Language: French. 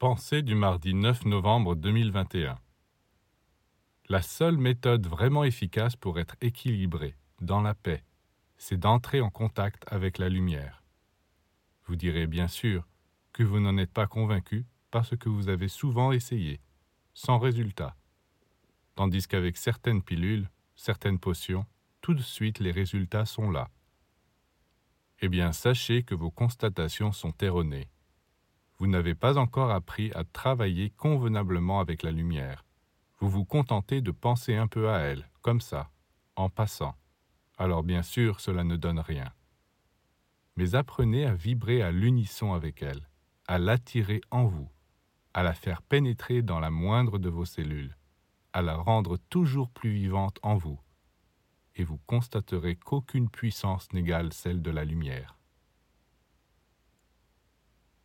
Pensée du mardi 9 novembre 2021 La seule méthode vraiment efficace pour être équilibré, dans la paix, c'est d'entrer en contact avec la lumière. Vous direz bien sûr que vous n'en êtes pas convaincu parce que vous avez souvent essayé, sans résultat. Tandis qu'avec certaines pilules, certaines potions, tout de suite les résultats sont là. Eh bien, sachez que vos constatations sont erronées. Vous n'avez pas encore appris à travailler convenablement avec la lumière. Vous vous contentez de penser un peu à elle, comme ça, en passant. Alors bien sûr, cela ne donne rien. Mais apprenez à vibrer à l'unisson avec elle, à l'attirer en vous, à la faire pénétrer dans la moindre de vos cellules, à la rendre toujours plus vivante en vous et vous constaterez qu'aucune puissance n'égale celle de la lumière.